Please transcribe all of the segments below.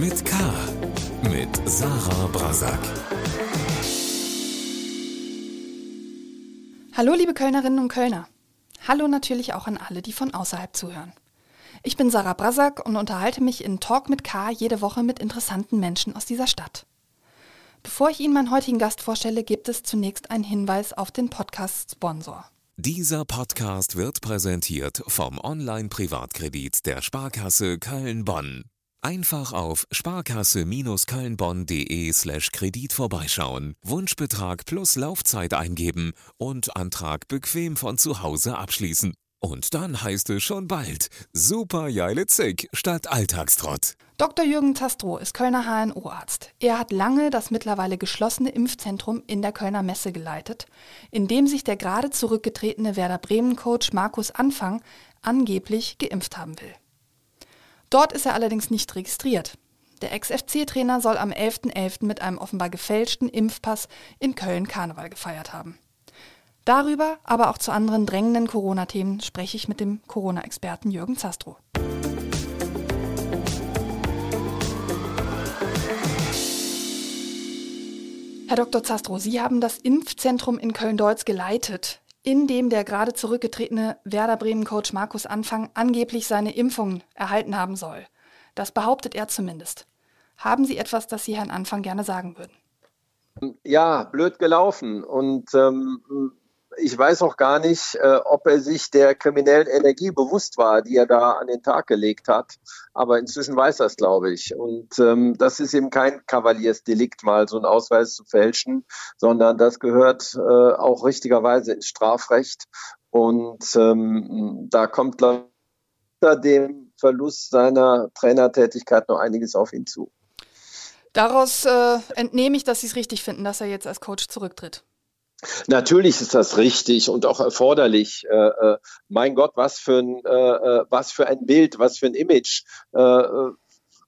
mit K. Mit Sarah Brasak. Hallo, liebe Kölnerinnen und Kölner. Hallo natürlich auch an alle, die von außerhalb zuhören. Ich bin Sarah Brasak und unterhalte mich in Talk mit K jede Woche mit interessanten Menschen aus dieser Stadt. Bevor ich Ihnen meinen heutigen Gast vorstelle, gibt es zunächst einen Hinweis auf den Podcast-Sponsor. Dieser Podcast wird präsentiert vom Online-Privatkredit der Sparkasse Köln-Bonn. Einfach auf sparkasse-kölnbonn.de slash Kredit vorbeischauen, Wunschbetrag plus Laufzeit eingeben und Antrag bequem von zu Hause abschließen. Und dann heißt es schon bald Super Geile Zick statt Alltagstrott. Dr. Jürgen Tastrow ist Kölner HNO-Arzt. Er hat lange das mittlerweile geschlossene Impfzentrum in der Kölner Messe geleitet, in dem sich der gerade zurückgetretene Werder Bremen-Coach Markus Anfang angeblich geimpft haben will. Dort ist er allerdings nicht registriert. Der Ex-FC-Trainer soll am 11.11. .11. mit einem offenbar gefälschten Impfpass in Köln Karneval gefeiert haben. Darüber, aber auch zu anderen drängenden Corona-Themen spreche ich mit dem Corona-Experten Jürgen Zastrow. Herr Dr. Zastrow, Sie haben das Impfzentrum in Köln-Deutz geleitet in dem der gerade zurückgetretene Werder Bremen-Coach Markus Anfang angeblich seine Impfung erhalten haben soll. Das behauptet er zumindest. Haben Sie etwas, das Sie Herrn Anfang gerne sagen würden? Ja, blöd gelaufen. Und ähm, ich weiß auch gar nicht, äh, ob er sich der kriminellen Energie bewusst war, die er da an den Tag gelegt hat. Aber inzwischen weiß er es, glaube ich. Und ähm, das ist eben kein Kavaliersdelikt, mal so einen Ausweis zu fälschen, sondern das gehört äh, auch richtigerweise ins Strafrecht. Und ähm, da kommt unter dem Verlust seiner Trainertätigkeit noch einiges auf ihn zu. Daraus äh, entnehme ich, dass Sie es richtig finden, dass er jetzt als Coach zurücktritt. Natürlich ist das richtig und auch erforderlich. Äh, äh, mein Gott, was für ein, äh, äh was für ein Bild, was für ein Image. Äh, äh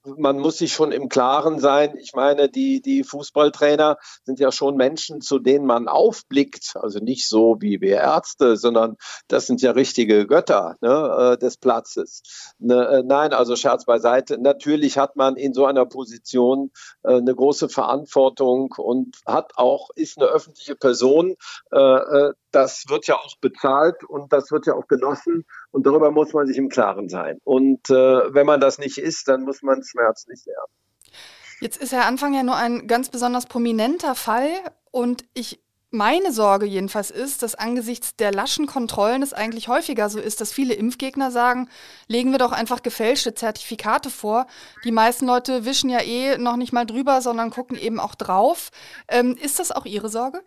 man muss sich schon im Klaren sein. Ich meine, die, die Fußballtrainer sind ja schon Menschen, zu denen man aufblickt. Also nicht so wie wir Ärzte, sondern das sind ja richtige Götter ne, äh, des Platzes. Ne, äh, nein, also Scherz beiseite. Natürlich hat man in so einer Position äh, eine große Verantwortung und hat auch, ist eine öffentliche Person. Äh, äh das wird ja auch bezahlt und das wird ja auch genossen und darüber muss man sich im Klaren sein. Und äh, wenn man das nicht ist, dann muss man schmerzlich lernen. Jetzt ist Herr Anfang ja nur ein ganz besonders prominenter Fall und ich meine Sorge jedenfalls ist, dass angesichts der laschen Kontrollen es eigentlich häufiger so ist, dass viele Impfgegner sagen, legen wir doch einfach gefälschte Zertifikate vor. Die meisten Leute wischen ja eh noch nicht mal drüber, sondern gucken eben auch drauf. Ähm, ist das auch Ihre Sorge?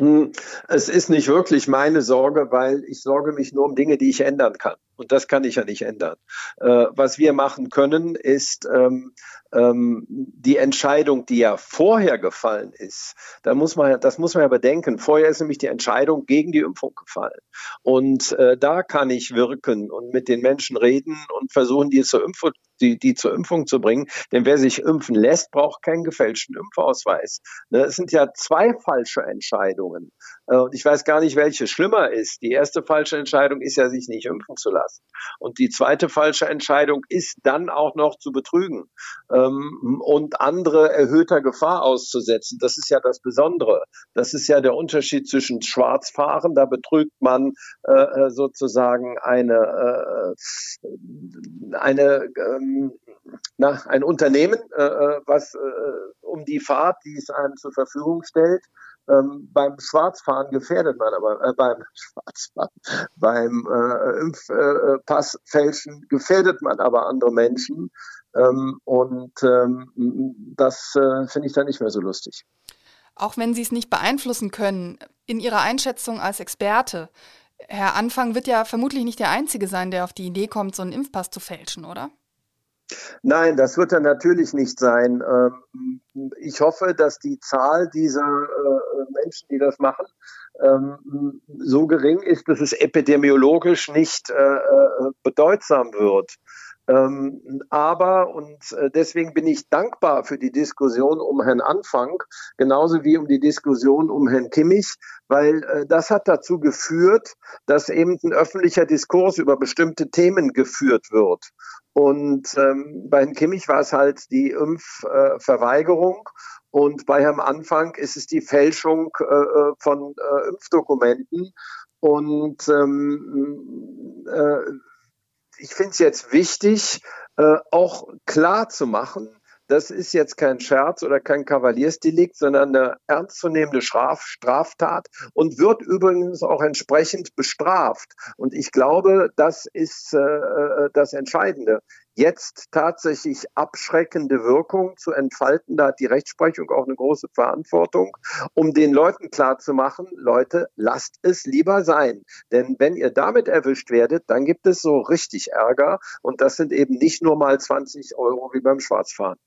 Hm, es ist nicht wirklich meine Sorge, weil ich sorge mich nur um Dinge, die ich ändern kann. Und das kann ich ja nicht ändern. Äh, was wir machen können, ist ähm, ähm, die Entscheidung, die ja vorher gefallen ist. Da muss man, das muss man ja bedenken. Vorher ist nämlich die Entscheidung gegen die Impfung gefallen. Und äh, da kann ich wirken und mit den Menschen reden und versuchen, die zur Impfung die, die zur Impfung zu bringen. Denn wer sich impfen lässt, braucht keinen gefälschten Impfausweis. Ne, es sind ja zwei falsche Entscheidungen. Äh, und ich weiß gar nicht, welche schlimmer ist. Die erste falsche Entscheidung ist ja, sich nicht impfen zu lassen. Und die zweite falsche Entscheidung ist dann auch noch zu betrügen ähm, und andere erhöhter Gefahr auszusetzen. Das ist ja das Besondere. Das ist ja der Unterschied zwischen Schwarzfahren, da betrügt man äh, äh sozusagen eine, äh, eine ähm, na, ein Unternehmen, äh, äh was äh, um die Fahrt, die es einem zur Verfügung stellt, ähm, beim Schwarzfahren gefährdet man aber, äh, beim Schwarzfahren, beim äh, Impfpassfälschen äh, gefährdet man aber andere Menschen. Ähm, und ähm, das äh, finde ich dann nicht mehr so lustig. Auch wenn Sie es nicht beeinflussen können, in Ihrer Einschätzung als Experte, Herr Anfang wird ja vermutlich nicht der Einzige sein, der auf die Idee kommt, so einen Impfpass zu fälschen, oder? Nein, das wird er natürlich nicht sein. Ähm, ich hoffe, dass die Zahl dieser äh, Menschen, die das machen, ähm, so gering ist, dass es epidemiologisch nicht äh, äh, bedeutsam wird. Ähm, aber, und äh, deswegen bin ich dankbar für die Diskussion um Herrn Anfang, genauso wie um die Diskussion um Herrn Kimmich, weil äh, das hat dazu geführt, dass eben ein öffentlicher Diskurs über bestimmte Themen geführt wird. Und ähm, bei Herrn Kimmich war es halt die Impfverweigerung. Äh, und bei Herrn Anfang ist es die Fälschung äh, äh von äh, Impfdokumenten. Und ähm, äh, ich finde es jetzt wichtig, äh, auch klar zu machen, das ist jetzt kein Scherz oder kein Kavaliersdelikt, sondern eine ernstzunehmende Straf Straftat und wird übrigens auch entsprechend bestraft. Und ich glaube, das ist äh, äh das Entscheidende jetzt tatsächlich abschreckende Wirkung zu entfalten. Da hat die Rechtsprechung auch eine große Verantwortung, um den Leuten klarzumachen, Leute, lasst es lieber sein. Denn wenn ihr damit erwischt werdet, dann gibt es so richtig Ärger. Und das sind eben nicht nur mal 20 Euro wie beim Schwarzfahren.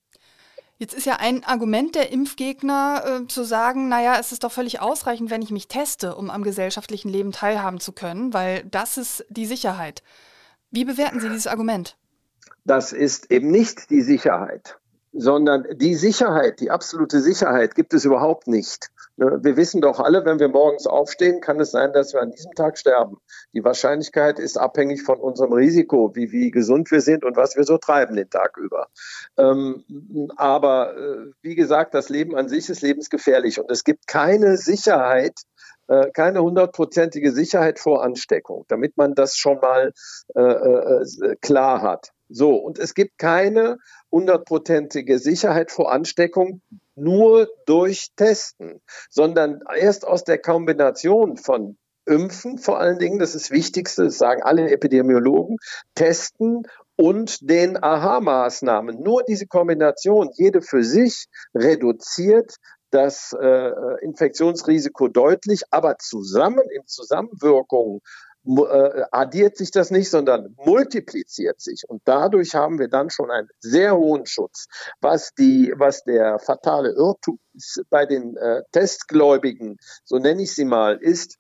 Jetzt ist ja ein Argument der Impfgegner äh, zu sagen, naja, es ist doch völlig ausreichend, wenn ich mich teste, um am gesellschaftlichen Leben teilhaben zu können, weil das ist die Sicherheit. Wie bewerten Sie dieses Argument? Das ist eben nicht die Sicherheit, sondern die Sicherheit, die absolute Sicherheit gibt es überhaupt nicht. Ne, wir wissen doch alle, wenn wir morgens aufstehen, kann es sein, dass wir an diesem Tag sterben. Die Wahrscheinlichkeit ist abhängig von unserem Risiko, wie, wie gesund wir sind und was wir so treiben den Tag über. Ähm, aber äh, wie gesagt, das Leben an sich ist lebensgefährlich und es gibt keine Sicherheit, äh, keine hundertprozentige Sicherheit vor Ansteckung, damit man das schon mal äh, äh, klar hat. So, und es gibt keine hundertprozentige Sicherheit vor Ansteckung nur durch Testen, sondern erst aus der Kombination von Impfen vor allen Dingen, das ist das Wichtigste, das sagen alle Epidemiologen, Testen und den Aha-Maßnahmen. Nur diese Kombination, jede für sich, reduziert das äh, Infektionsrisiko deutlich, aber zusammen in Zusammenwirkung äh, addiert sich das nicht, sondern multipliziert sich. Und dadurch haben wir dann schon einen sehr hohen Schutz. Was, die, was der fatale Irrtum bei den äh, Testgläubigen, so nenne ich sie mal, ist,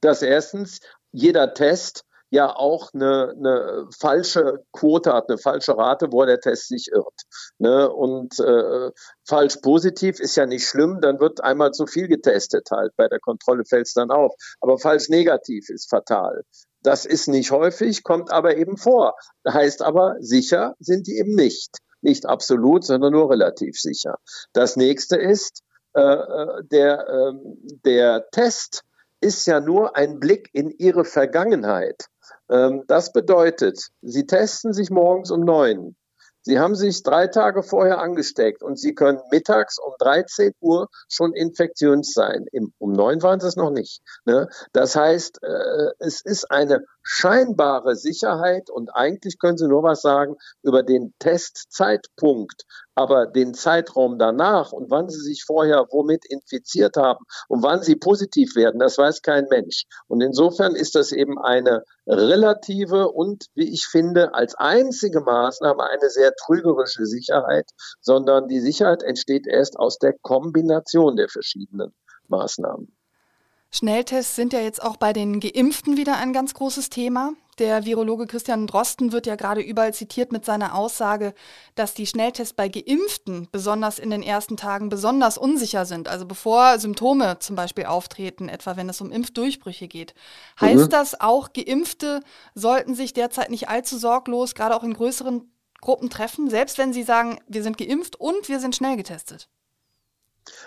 dass erstens jeder Test ja auch eine, eine falsche Quote hat, eine falsche Rate, wo der Test sich irrt. Ne? Und äh, falsch positiv ist ja nicht schlimm, dann wird einmal zu viel getestet halt. Bei der Kontrolle fällt es dann auf. Aber falsch negativ ist fatal. Das ist nicht häufig, kommt aber eben vor. Heißt aber, sicher sind die eben nicht. Nicht absolut, sondern nur relativ sicher. Das nächste ist, äh, äh der, äh, der Test ist ja nur ein Blick in ihre Vergangenheit. Ähm, das bedeutet, Sie testen sich morgens um neun. Sie haben sich drei Tage vorher angesteckt und Sie können mittags um 13 Uhr schon infektiös sein. um neun waren Sie es noch nicht. Ne? Das heißt, äh, es ist eine scheinbare Sicherheit und eigentlich können Sie nur was sagen über den Testzeitpunkt. Aber den Zeitraum danach und wann Sie sich vorher womit infiziert haben und wann Sie positiv werden, das weiß kein Mensch. Und insofern ist das eben eine relative und, wie ich finde, als einzige Maßnahme eine sehr trügerische Sicherheit, sondern die Sicherheit entsteht erst aus der Kombination der verschiedenen Maßnahmen. Schnelltests sind ja jetzt auch bei den Geimpften wieder ein ganz großes Thema. Der Virologe Christian Drosten wird ja gerade überall zitiert mit seiner Aussage, dass die Schnelltests bei Geimpften besonders in den ersten Tagen besonders unsicher sind. Also bevor Symptome zum Beispiel auftreten, etwa wenn es um Impfdurchbrüche geht. Heißt mhm. das auch, Geimpfte sollten sich derzeit nicht allzu sorglos, gerade auch in größeren Gruppen treffen, selbst wenn sie sagen, wir sind geimpft und wir sind schnell getestet?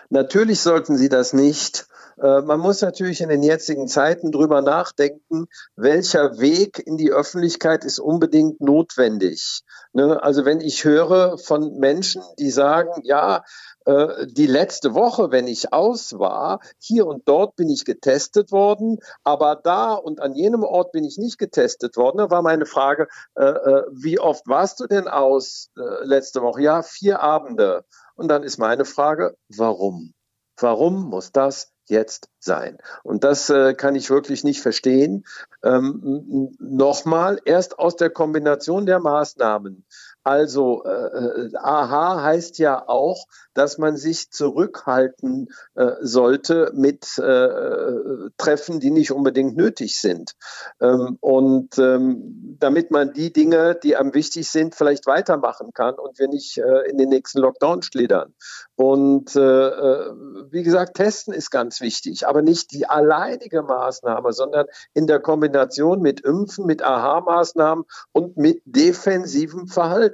Natürlich sollten sie das nicht. Äh, man muss natürlich in den jetzigen Zeiten drüber nachdenken, welcher Weg in die Öffentlichkeit ist unbedingt notwendig. Ne? Also wenn ich höre von Menschen, die sagen, ja, äh, die letzte Woche, wenn ich aus war, hier und dort bin ich getestet worden, aber da und an jenem Ort bin ich nicht getestet worden. Da war meine Frage, äh, wie oft warst du denn aus letzte Woche? Ja, vier Abende. Und dann ist meine Frage, warum? Warum muss das jetzt sein? Und das äh, kann ich wirklich nicht verstehen. Ähm, Nochmal, erst aus der Kombination der Maßnahmen Also äh, aha heißt ja auch, dass man sich zurückhalten äh, sollte mit äh, Treffen, die nicht unbedingt nötig sind. Ähm, und ähm, damit man die Dinge, die am wichtig sind, vielleicht weitermachen kann und wir nicht äh, in den nächsten Lockdown schlittern. Und äh, äh, wie gesagt, testen ist ganz wichtig, aber nicht die alleinige Maßnahme, sondern in der Kombination mit Impfen, mit Aha-Maßnahmen und mit defensivem Verhalten.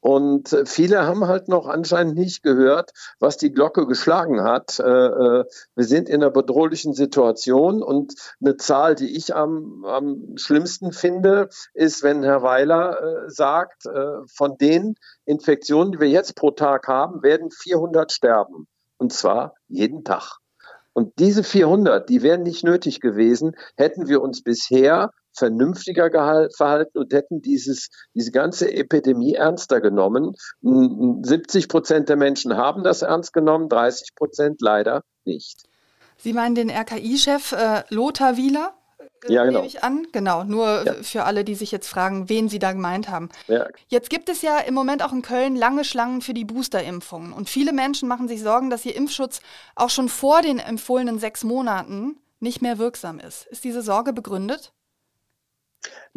Und äh, viele haben halt noch anscheinend nicht gehört, was die Glocke geschlagen hat. Äh, äh, wir sind in einer bedrohlichen Situation und eine Zahl, die ich am, am schlimmsten finde, ist, wenn Herr Weiler sagt, von den Infektionen, die wir jetzt pro Tag haben, werden 400 sterben. Und zwar jeden Tag. Und diese 400, die wären nicht nötig gewesen, hätten wir uns bisher vernünftiger verhalten und hätten dieses, diese ganze Epidemie ernster genommen. 70 Prozent der Menschen haben das ernst genommen, 30 Prozent leider nicht. Sie meinen den RKI-Chef äh, Lothar Wieler? Äh, ja, genau. Nehme ich an. Genau, nur ja. für alle, die sich jetzt fragen, wen Sie da gemeint haben. Ja. Jetzt gibt es ja im Moment auch in Köln lange Schlangen für die Boosterimpfungen. Und viele Menschen machen sich Sorgen, dass ihr Impfschutz auch schon vor den empfohlenen sechs Monaten nicht mehr wirksam ist. Ist diese Sorge begründet?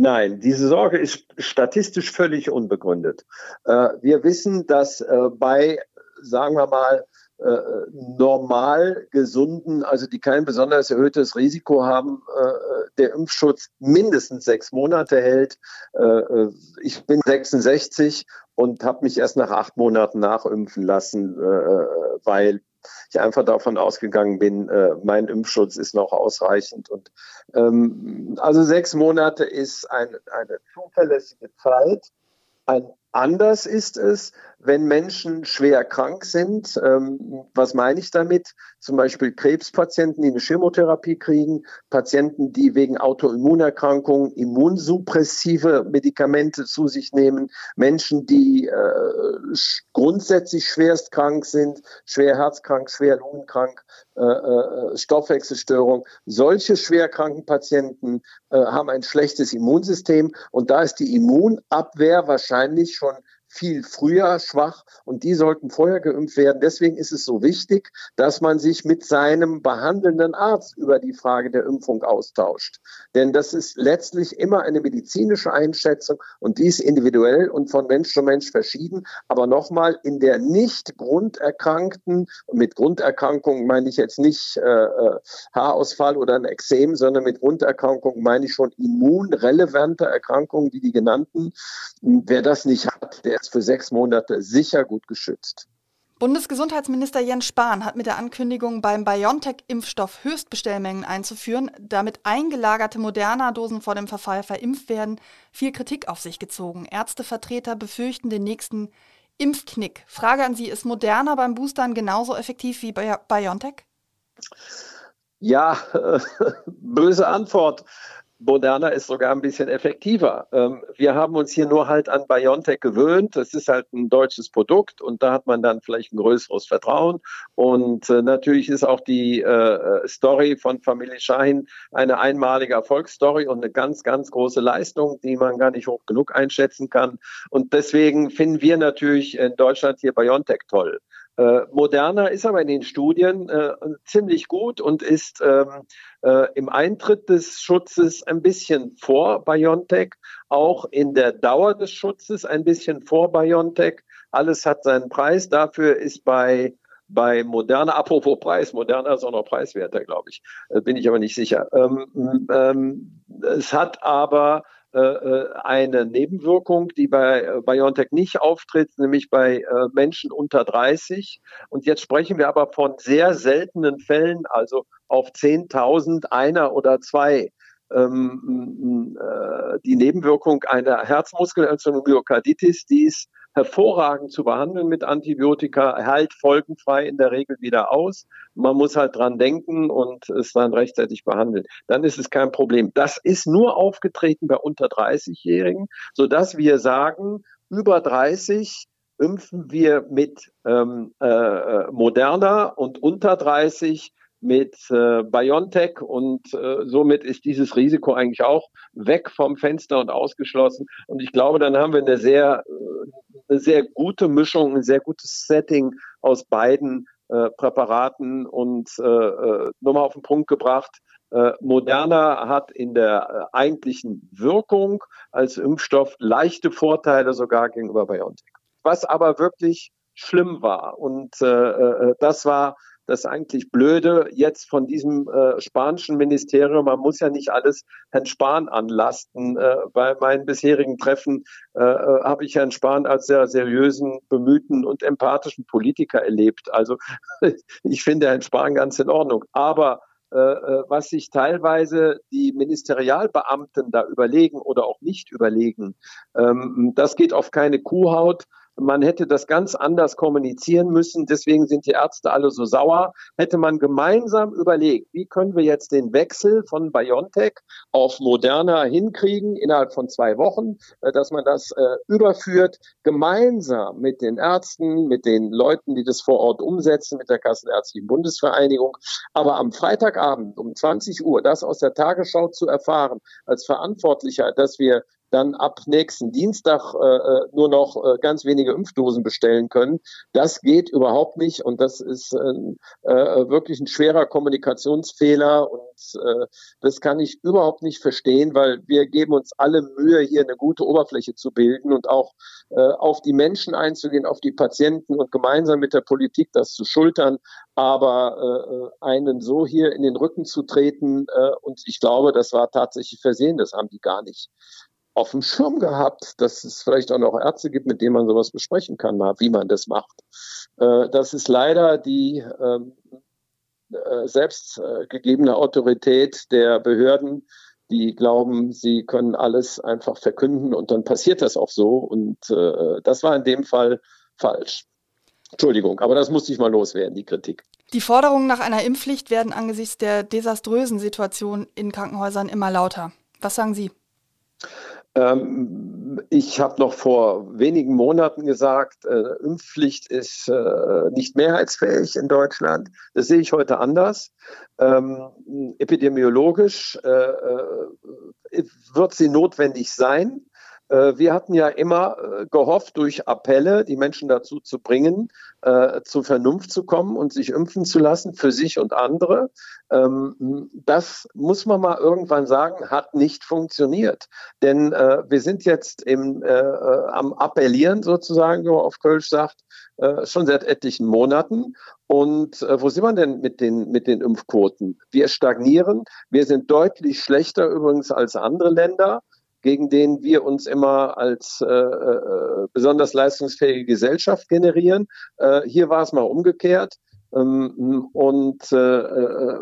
Nein, diese Sorge ist statistisch völlig unbegründet. Äh, wir wissen, dass äh, bei, sagen wir mal, äh, normal gesunden, also die kein besonders erhöhtes Risiko haben, der Impfschutz mindestens sechs Monate hält. ich bin 66 und habe mich erst nach acht Monaten nachimpfen lassen, weil ich einfach davon ausgegangen bin, äh, mein Impfschutz ist noch ausreichend. Und ähm, also sechs Monate ist ein, eine zuverlässige Zeit. Ein Anders ist es, wenn Menschen schwer krank sind. Ähm, was meine ich damit? Zum Beispiel Krebspatienten, die eine Chemotherapie kriegen, Patienten, die wegen Autoimmunerkrankungen immunsuppressive Medikamente zu sich nehmen, Menschen, die äh, grundsätzlich schwerst krank sind, schwer herzkrank, schwer lungenkrank, äh, äh, Stoffwechselstörung. Solche schwerkranken Patienten äh, haben ein schlechtes Immunsystem und da ist die Immunabwehr wahrscheinlich schon viel früher schwach und die sollten vorher geimpft werden. Deswegen ist es so wichtig, dass man sich mit seinem behandelnden Arzt über die Frage der Impfung austauscht. Denn das ist letztlich immer eine medizinische Einschätzung und die ist individuell und von Mensch zu Mensch verschieden. Aber nochmal, in der nicht grunderkrankten, und mit Grunderkrankung meine ich jetzt nicht äh, äh, Haarausfall oder ein Exem, sondern mit Grunderkrankung meine ich schon immunrelevante Erkrankungen, wie die genannten. Wer das nicht hat, der ist für sechs Monate sicher gut geschützt. Bundesgesundheitsminister Jens Spahn hat mit der Ankündigung, beim BioNTech-Impfstoff Höchstbestellmengen einzuführen, damit eingelagerte Moderna-Dosen vor dem Verfall verimpft werden, viel Kritik auf sich gezogen. Ärztevertreter befürchten den nächsten Impfknick. Frage an Sie, ist Moderna beim Boostern genauso effektiv wie BioNTech? Ja, äh, böse Antwort. Moderna ist sogar ein bisschen effektiver. Ähm, wir haben uns hier nur halt an BioNTech gewöhnt. Das ist halt ein deutsches Produkt und da hat man dann vielleicht ein größeres Vertrauen. Und äh, natürlich ist auch die äh, Story von Familie Schein eine einmalige Erfolgsstory und eine ganz, ganz große Leistung, die man gar nicht hoch genug einschätzen kann. Und deswegen finden wir natürlich in Deutschland hier BioNTech toll. Äh, Moderna ist aber in den Studien äh, ziemlich gut und ist ähm, äh, im Eintritt des Schutzes ein bisschen vor BioNTech, auch in der Dauer des Schutzes ein bisschen vor BioNTech. Alles hat seinen Preis. Dafür ist bei bei Moderna, apropos Preis, Moderna ist auch noch preiswerter, glaube ich, äh, bin ich aber nicht sicher. Ähm, ähm, es hat aber eine Nebenwirkung, die bei äh, BioNTech nicht auftritt, nämlich bei Menschen unter 30. Und jetzt sprechen wir aber von sehr seltenen Fällen, also auf 10.000 einer oder zwei. Ähm, die Nebenwirkung einer Herzmuskelentzündung, Myokarditis, die ist hervorragend zu behandeln mit Antibiotika, heilt folgenfrei in der Regel wieder aus. Man muss halt dran denken und es dann rechtzeitig behandeln. Dann ist es kein Problem. Das ist nur aufgetreten bei unter 30-Jährigen, sodass wir sagen, über 30 impfen wir mit ähm, äh, Moderna und unter 30 mit äh, BioNTech und äh, somit ist dieses Risiko eigentlich auch weg vom Fenster und ausgeschlossen. Und ich glaube, dann haben wir eine sehr, äh, eine sehr gute Mischung, ein sehr gutes Setting aus beiden äh, Präparaten und äh, äh, nochmal auf den Punkt gebracht. Äh, Moderna hat in der äh, eigentlichen Wirkung als Impfstoff leichte Vorteile sogar gegenüber BioNTech. Was aber wirklich schlimm war und äh, das war das eigentlich Blöde jetzt von diesem äh, spanischen Ministerium. Man muss ja nicht alles Herrn Spahn anlasten. Äh, bei meinen bisherigen Treffen äh, äh habe ich Herrn Spahn als sehr seriösen, bemühten und empathischen Politiker erlebt. Also ich finde Herrn Spahn ganz in Ordnung. Aber äh, äh, was sich teilweise die Ministerialbeamten da überlegen oder auch nicht überlegen, ähm, das geht auf keine Kuhhaut. Man hätte das ganz anders kommunizieren müssen. Deswegen sind die Ärzte alle so sauer. Hätte man gemeinsam überlegt, wie können wir jetzt den Wechsel von BioNTech auf Moderna hinkriegen innerhalb von zwei Wochen, äh, dass man das äh, überführt, gemeinsam mit den Ärzten, mit den Leuten, die das vor Ort umsetzen, mit der Kassenärztlichen Bundesvereinigung. Aber am Freitagabend um 20 Uhr das aus der Tagesschau zu erfahren, als Verantwortlicher, dass wir dann ab nächsten Dienstag äh, äh, nur noch äh, ganz wenige Impfdosen bestellen können. Das geht überhaupt nicht und das ist äh, wirklich ein schwerer Kommunikationsfehler und äh, das kann ich überhaupt nicht verstehen, weil wir geben uns alle Mühe, hier eine gute Oberfläche zu bilden und auch äh, auf die Menschen einzugehen, auf die Patienten und gemeinsam mit der Politik das zu schultern. Aber äh, äh einen so hier in den Rücken zu treten, äh, und ich glaube, das war tatsächlich versehen, das haben die gar nicht auf dem Schirm gehabt, dass es vielleicht auch noch Ärzte gibt, mit denen man sowas besprechen kann, wie man das macht. Äh, das ist leider die ähm, äh, selbst gegebene Autorität der Behörden, die glauben, sie können alles einfach verkünden und dann passiert das auch so. Und äh, das war in dem Fall falsch. Entschuldigung, aber das musste ich mal loswerden, die Kritik. Die Forderungen nach einer Impfpflicht werden angesichts der desaströsen Situation in Krankenhäusern immer lauter. Was sagen Sie? Ähm, ich habe noch vor wenigen Monaten gesagt, äh, Impfpflicht ist äh, nicht mehrheitsfähig in Deutschland. Das sehe ich heute anders. Ähm, epidemiologisch äh, äh wird sie notwendig sein. Äh, wir hatten ja immer äh, gehofft, durch Appelle die Menschen dazu zu bringen, äh, zur Vernunft zu kommen und sich impfen zu lassen für sich und andere. Ähm, das muss man mal irgendwann sagen, hat nicht funktioniert. Denn wir sind jetzt im, am Appellieren sozusagen, wie man auf Kölsch sagt, schon seit etlichen Monaten. Und wo sind wir denn mit den, mit den Impfquoten? Wir stagnieren. Wir sind deutlich schlechter übrigens als andere Länder gegen den wir uns immer als äh, äh, besonders leistungsfähige Gesellschaft generieren. Äh, hier war es mal umgekehrt. Ähm, und äh, äh,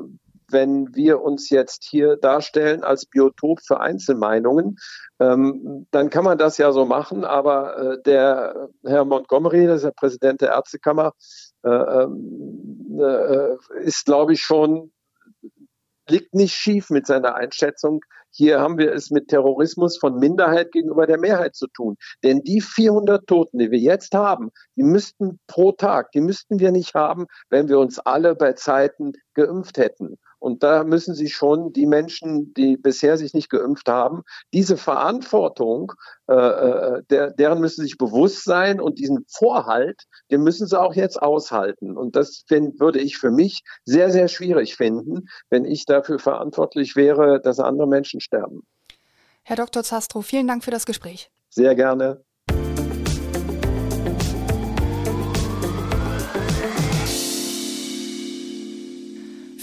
wenn wir uns jetzt hier darstellen als Biotop für Einzelmeinungen, ähm, dann kann man das ja so machen. Aber äh, der Herr Montgomery, das ist der Präsident der Ärztekammer, äh, ähm, äh, ist, glaube ich, schon liegt nicht schief mit seiner Einschätzung. Hier haben wir es mit Terrorismus von Minderheit gegenüber der Mehrheit zu tun. Denn die 400 Toten, die wir jetzt haben, die müssten pro Tag, die müssten wir nicht haben, wenn wir uns alle bei Zeiten geimpft hätten. Und da müssen sich schon die Menschen, die bisher sich nicht geimpft haben, diese Verantwortung, äh, äh, der, deren müssen sich bewusst sein und diesen Vorhalt, den müssen sie auch jetzt aushalten. Und das find, würde ich für mich sehr, sehr schwierig finden, wenn ich dafür verantwortlich wäre, dass andere Menschen sterben. Herr Dr. Zastro, vielen Dank für das Gespräch. Sehr gerne.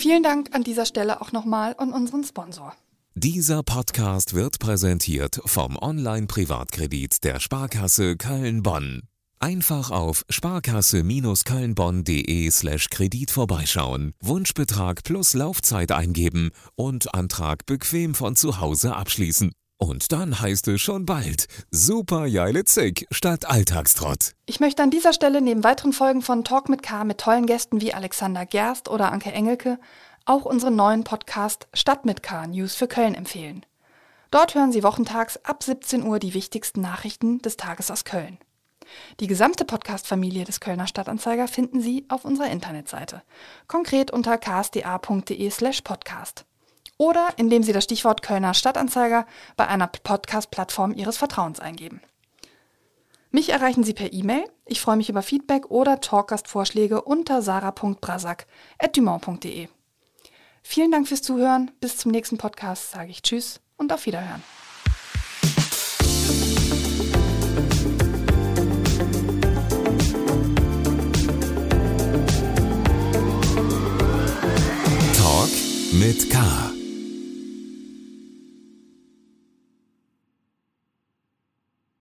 Vielen Dank an dieser Stelle auch nochmal an unseren Sponsor. Dieser Podcast wird präsentiert vom Online-Privatkredit der Sparkasse Köln-Bonn. Einfach auf sparkasse-kölnbonn.de slash Kredit vorbeischauen, Wunschbetrag plus Laufzeit eingeben und Antrag bequem von zu Hause abschließen. Und dann heißt es schon bald Super Jeile Zick statt Alltagstrott. Ich möchte an dieser Stelle neben weiteren Folgen von Talk mit K mit tollen Gästen wie Alexander Gerst oder Anke Engelke auch unseren neuen Podcast Stadt mit K News für Köln empfehlen. Dort hören Sie wochentags ab 17 Uhr die wichtigsten Nachrichten des Tages aus Köln. Die gesamte Podcast-Familie des Kölner Stadtanzeiger finden Sie auf unserer Internetseite, konkret unter ksda.de/slash podcast oder indem Sie das Stichwort Kölner Stadtanzeiger bei einer Podcast-Plattform Ihres Vertrauens eingeben. Mich erreichen Sie per E-Mail. Ich freue mich über Feedback oder Talkgastvorschläge unter sarah.brasak.dumont.de. Vielen Dank fürs Zuhören. Bis zum nächsten Podcast sage ich Tschüss und auf Wiederhören. Talk mit K.